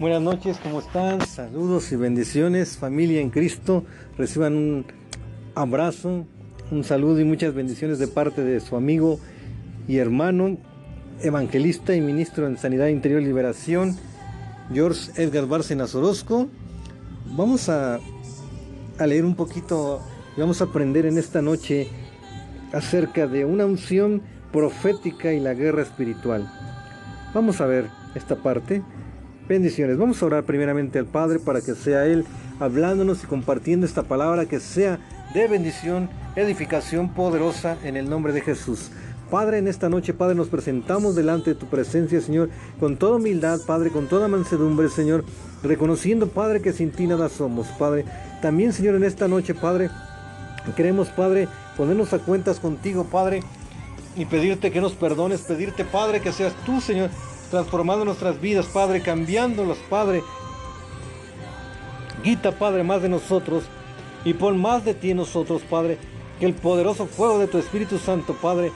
Buenas noches, ¿cómo están? Saludos y bendiciones, familia en Cristo. Reciban un abrazo, un saludo y muchas bendiciones de parte de su amigo y hermano, evangelista y ministro en Sanidad Interior y Liberación, George Edgar Bárcenas Orozco. Vamos a, a leer un poquito y vamos a aprender en esta noche acerca de una unción profética y la guerra espiritual. Vamos a ver esta parte. Bendiciones. Vamos a orar primeramente al Padre para que sea Él hablándonos y compartiendo esta palabra que sea de bendición, edificación poderosa en el nombre de Jesús. Padre, en esta noche, Padre, nos presentamos delante de tu presencia, Señor, con toda humildad, Padre, con toda mansedumbre, Señor, reconociendo, Padre, que sin ti nada somos, Padre. También, Señor, en esta noche, Padre, queremos, Padre, ponernos a cuentas contigo, Padre, y pedirte que nos perdones, pedirte, Padre, que seas tú, Señor, transformando nuestras vidas, Padre, cambiándolas, Padre. Quita, Padre, más de nosotros y pon más de ti en nosotros, Padre. Que el poderoso fuego de tu Espíritu Santo, Padre,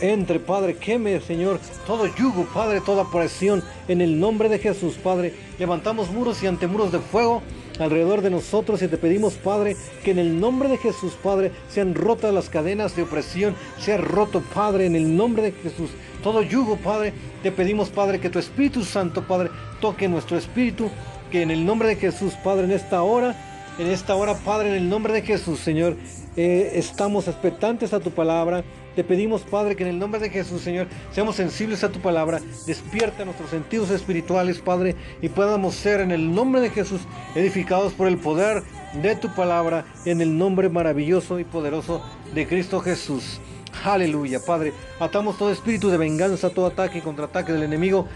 entre, Padre, queme, Señor, todo yugo, Padre, toda presión, en el nombre de Jesús, Padre. Levantamos muros y antemuros de fuego alrededor de nosotros y te pedimos, Padre, que en el nombre de Jesús, Padre, sean rotas las cadenas de opresión, sea roto, Padre, en el nombre de Jesús. Todo yugo, Padre, te pedimos, Padre, que tu Espíritu Santo, Padre, toque nuestro espíritu, que en el nombre de Jesús, Padre, en esta hora, en esta hora, Padre, en el nombre de Jesús, Señor, eh, estamos expectantes a tu palabra. Te pedimos, Padre, que en el nombre de Jesús, Señor, seamos sensibles a tu palabra. Despierta nuestros sentidos espirituales, Padre, y podamos ser en el nombre de Jesús edificados por el poder de tu palabra, en el nombre maravilloso y poderoso de Cristo Jesús. Aleluya, Padre. Atamos todo espíritu de venganza, todo ataque y contraataque del enemigo.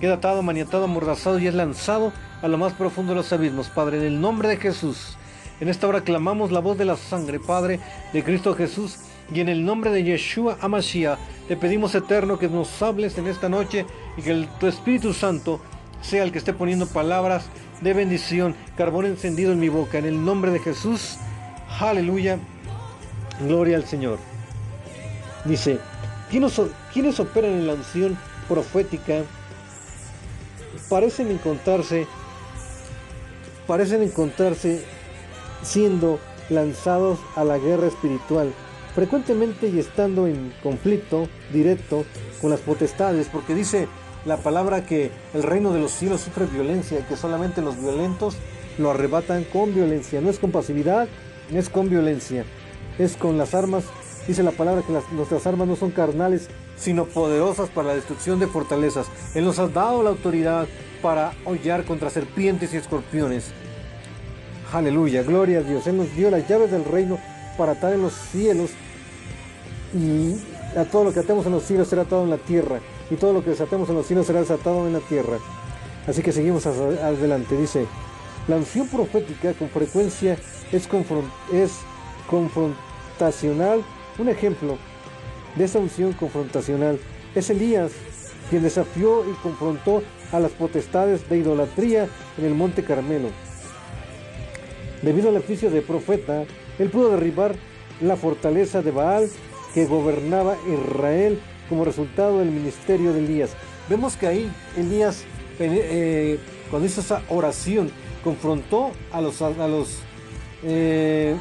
Queda atado, maniatado, amordazado y es lanzado a lo más profundo de los abismos, Padre, en el nombre de Jesús. En esta hora clamamos la voz de la sangre, Padre, de Cristo Jesús, y en el nombre de Yeshua Amashiach te pedimos, eterno, que nos hables en esta noche y que tu Espíritu Santo sea el que esté poniendo palabras de bendición, carbón encendido en mi boca, en el nombre de Jesús. Aleluya. Gloria al Señor. Dice, ¿quiénes, operan en la unción profética? Parecen encontrarse, parecen encontrarse siendo lanzados a la guerra espiritual, frecuentemente y estando en conflicto directo con las potestades, porque dice la palabra que el reino de los cielos sufre violencia, que solamente los violentos lo arrebatan con violencia, no es con pasividad, es con violencia, es con las armas Dice la palabra que nuestras armas no son carnales, sino poderosas para la destrucción de fortalezas. Él nos ha dado la autoridad para hollar contra serpientes y escorpiones. Aleluya, gloria a Dios. Él nos dio las llaves del reino para atar en los cielos y a todo lo que atemos en los cielos será atado en la tierra y todo lo que desatemos en los cielos será desatado en la tierra. Así que seguimos adelante. Dice, la unción profética con frecuencia es confrontacional un ejemplo de esa unción confrontacional es Elías, quien desafió y confrontó a las potestades de idolatría en el monte Carmelo. Debido al oficio de profeta, él pudo derribar la fortaleza de Baal que gobernaba Israel como resultado del ministerio de Elías. Vemos que ahí Elías, eh, cuando hizo esa oración, confrontó a los, a los eh,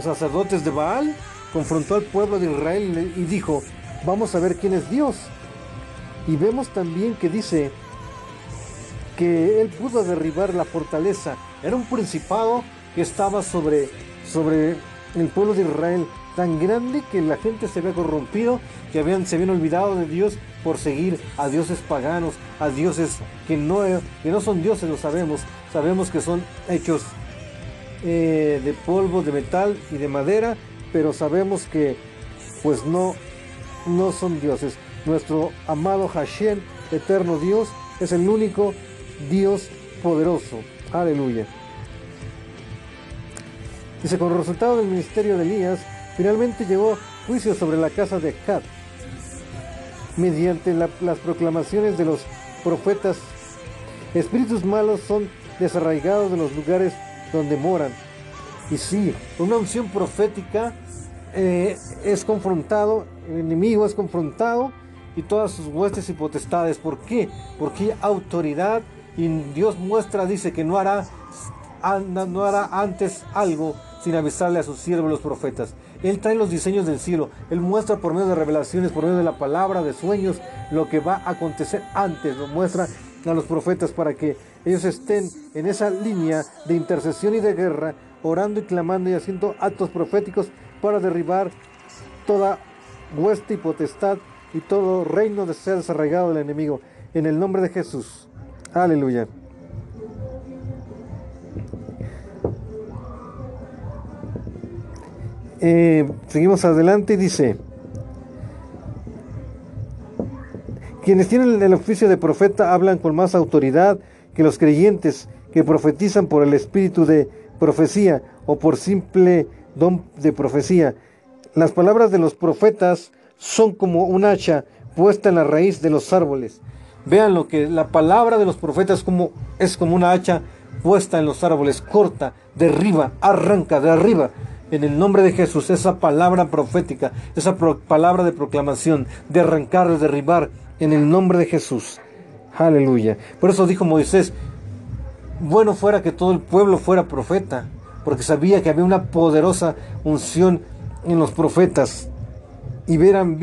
sacerdotes de Baal confrontó al pueblo de Israel y dijo, vamos a ver quién es Dios. Y vemos también que dice que él pudo derribar la fortaleza. Era un principado que estaba sobre, sobre el pueblo de Israel, tan grande que la gente se había corrompido, que habían, se habían olvidado de Dios por seguir a dioses paganos, a dioses que no, que no son dioses, lo sabemos, sabemos que son hechos eh, de polvo, de metal y de madera, pero sabemos que pues no, no son dioses. Nuestro amado Hashem, eterno Dios, es el único Dios poderoso. Aleluya. Dice, con resultado del ministerio de Elías, finalmente llegó juicio sobre la casa de Kat. Mediante las proclamaciones de los profetas, espíritus malos son desarraigados de los lugares donde moran. Y sí, una unción profética eh, es confrontado, el enemigo es confrontado y todas sus huestes y potestades. ¿Por qué? Porque hay autoridad y Dios muestra, dice que no hará, no hará antes algo sin avisarle a sus siervos los profetas. Él trae los diseños del cielo, Él muestra por medio de revelaciones, por medio de la palabra, de sueños, lo que va a acontecer antes, lo muestra a los profetas para que ellos estén en esa línea de intercesión y de guerra, orando y clamando y haciendo actos proféticos para derribar toda hueste y potestad y todo reino de ser desarraigado del enemigo. En el nombre de Jesús. Aleluya. Eh, seguimos adelante y dice, quienes tienen el oficio de profeta hablan con más autoridad que los creyentes que profetizan por el espíritu de profecía o por simple don de profecía. Las palabras de los profetas son como un hacha puesta en la raíz de los árboles. Vean lo que la palabra de los profetas como, es como una hacha puesta en los árboles, corta, derriba, arranca, de arriba. En el nombre de Jesús, esa palabra profética, esa palabra de proclamación, de arrancar, de derribar, en el nombre de Jesús. Aleluya. Por eso dijo Moisés, bueno fuera que todo el pueblo fuera profeta, porque sabía que había una poderosa unción en los profetas. Y verán,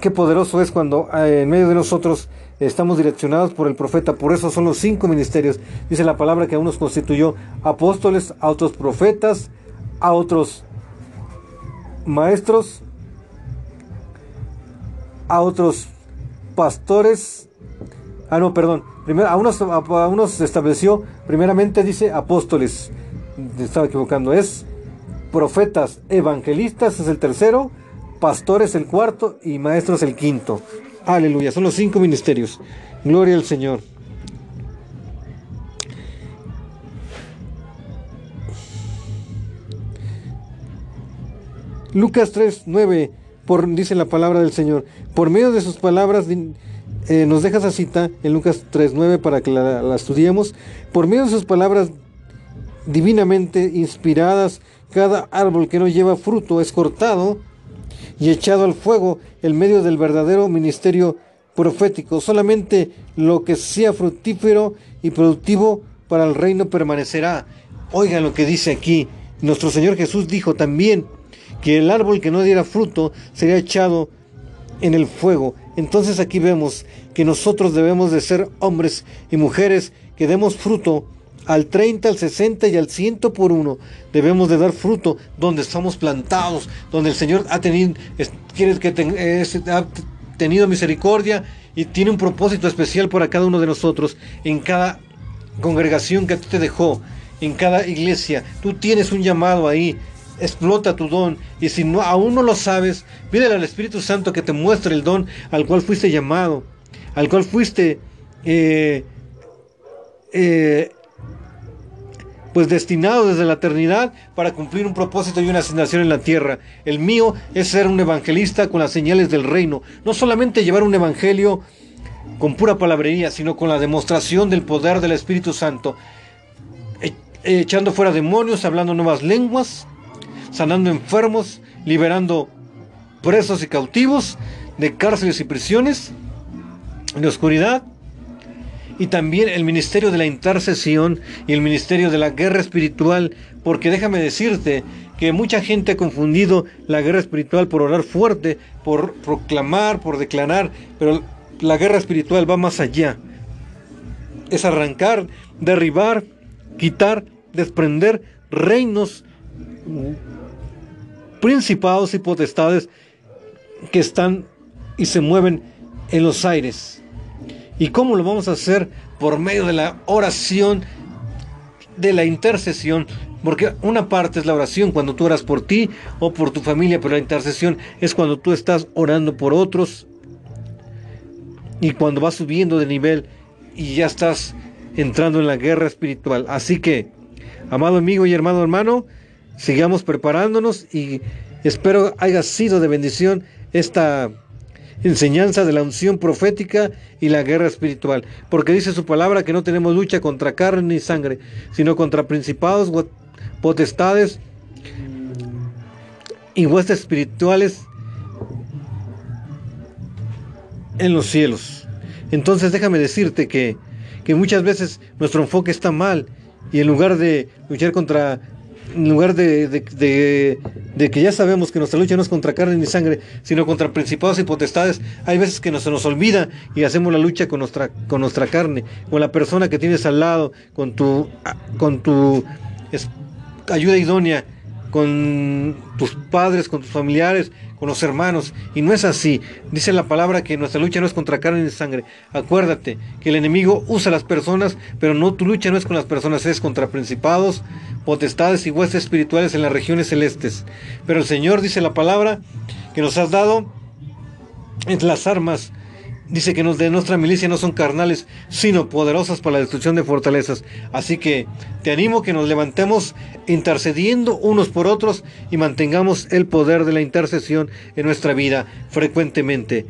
qué poderoso es cuando eh, en medio de nosotros estamos direccionados por el profeta. Por eso son los cinco ministerios. Dice la palabra que a unos constituyó apóstoles, a otros profetas, a otros maestros, a otros pastores, Ah, no, perdón. Primero, a unos, a, unos estableció, primeramente dice apóstoles. estaba equivocando. Es profetas, evangelistas es el tercero, pastores el cuarto y maestros el quinto. Aleluya. Son los cinco ministerios. Gloria al Señor. Lucas 3, 9, por, dice la palabra del Señor. Por medio de sus palabras eh, nos deja esa cita en Lucas 3.9 para que la, estudiemos. Por medio de sus palabras divinamente inspiradas, cada árbol que no lleva fruto es cortado y echado al fuego en medio del verdadero ministerio profético. Solamente lo que sea fructífero y productivo para el reino permanecerá. Oigan lo que dice aquí. Nuestro Señor Jesús dijo también que el árbol que no diera fruto sería echado en el fuego. Entonces aquí vemos que nosotros debemos de ser hombres y mujeres que demos fruto al 30, al 60 y al 100 por uno. Debemos de dar fruto donde estamos plantados, donde el Señor ha tenido, quiere que ha tenido misericordia y tiene un propósito especial para cada uno de nosotros, en cada congregación que te dejó, en cada iglesia. Tú tienes un llamado ahí explota tu don y si no, aún no lo sabes, pídele al Espíritu Santo que te muestre el don al cual fuiste llamado, al cual fuiste eh, eh, pues destinado desde la eternidad para cumplir un propósito y una asignación en la tierra. El mío es ser un evangelista con las señales del reino, no solamente llevar un evangelio con pura palabrería, sino con la demostración del poder del Espíritu Santo, e, echando fuera demonios, hablando nuevas lenguas, sanando enfermos, liberando presos y cautivos de cárceles y prisiones, de oscuridad, y también el ministerio de la intercesión y el ministerio de la guerra espiritual, porque déjame decirte que mucha gente ha confundido la guerra espiritual por orar fuerte, por proclamar, por declarar, pero la guerra espiritual va más allá. Es arrancar, derribar, quitar, desprender reinos principados y potestades que están y se mueven en los aires. ¿Y cómo lo vamos a hacer? Por medio de la oración, de la intercesión, porque una parte es la oración cuando tú oras por ti o por tu familia, pero la intercesión es cuando tú estás orando por otros y cuando vas subiendo de nivel y ya estás entrando en la guerra espiritual. Así que, amado amigo y hermano hermano, sigamos preparándonos y espero haya sido de bendición esta enseñanza de la unción profética y la guerra espiritual, porque dice su palabra que no tenemos lucha contra carne ni sangre, sino contra principados, potestades y huestes espirituales en los cielos. Entonces déjame decirte que que muchas veces nuestro enfoque está mal y en lugar de luchar contra en lugar de, de, que ya sabemos que nuestra lucha no es contra carne ni sangre, sino contra principados y potestades, hay veces que no se nos olvida y hacemos la lucha con nuestra, con nuestra carne, con la persona que tienes al lado, con tu, con tu ayuda idónea, con tus padres, con tus familiares, con los hermanos. Y no es así. Dice la palabra que nuestra lucha no es contra carne ni sangre. Acuérdate que el enemigo usa las personas, pero no tu lucha no es con las personas, es contra principados, potestades y huestes espirituales en las regiones celestes. Pero el Señor dice la palabra que nos has dado en las armas dice que nos de nuestra milicia no son carnales, sino poderosas para la destrucción de fortalezas. Así que te animo que nos levantemos intercediendo unos por otros y mantengamos el poder de la intercesión en nuestra vida frecuentemente.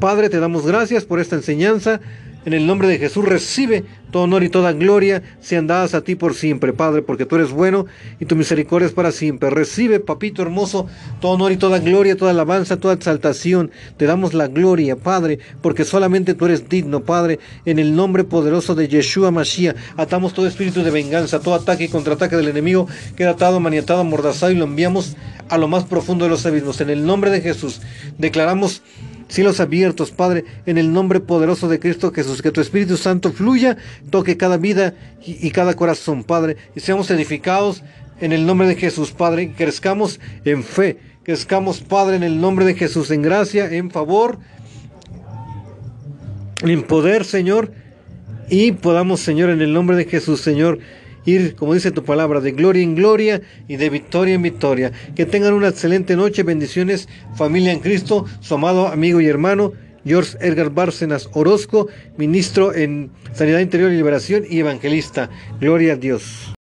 Padre, te damos gracias por esta enseñanza. En el nombre de Jesús recibe todo honor y toda gloria sean dadas a ti por siempre, Padre, porque tú eres bueno y tu misericordia es para siempre. Recibe, papito hermoso, todo honor y toda gloria, toda alabanza, toda exaltación. Te damos la gloria, Padre, porque solamente tú eres digno, Padre. En el nombre poderoso de Yeshua Mashiach, atamos todo espíritu de venganza, todo ataque y contraataque del enemigo, queda atado, maniatado, amordazado y lo enviamos a lo más profundo de los abismos. En el nombre de Jesús, declaramos cielos abiertos, Padre, en el nombre poderoso de Cristo Jesús, que tu Espíritu Santo fluya, toque cada vida y, cada corazón, Padre, y seamos edificados en el nombre de Jesús, Padre, y crezcamos en fe, crezcamos, Padre, en el nombre de Jesús, en gracia, en favor, en poder, Señor, y podamos, Señor, en el nombre de Jesús, Señor, ir, como dice tu palabra, de gloria en gloria y de victoria en victoria. Que tengan una excelente noche, bendiciones, familia en Cristo, su amado amigo y hermano. George Edgar Bárcenas Orozco, ministro en Sanidad Interior y Liberación y evangelista. Gloria a Dios.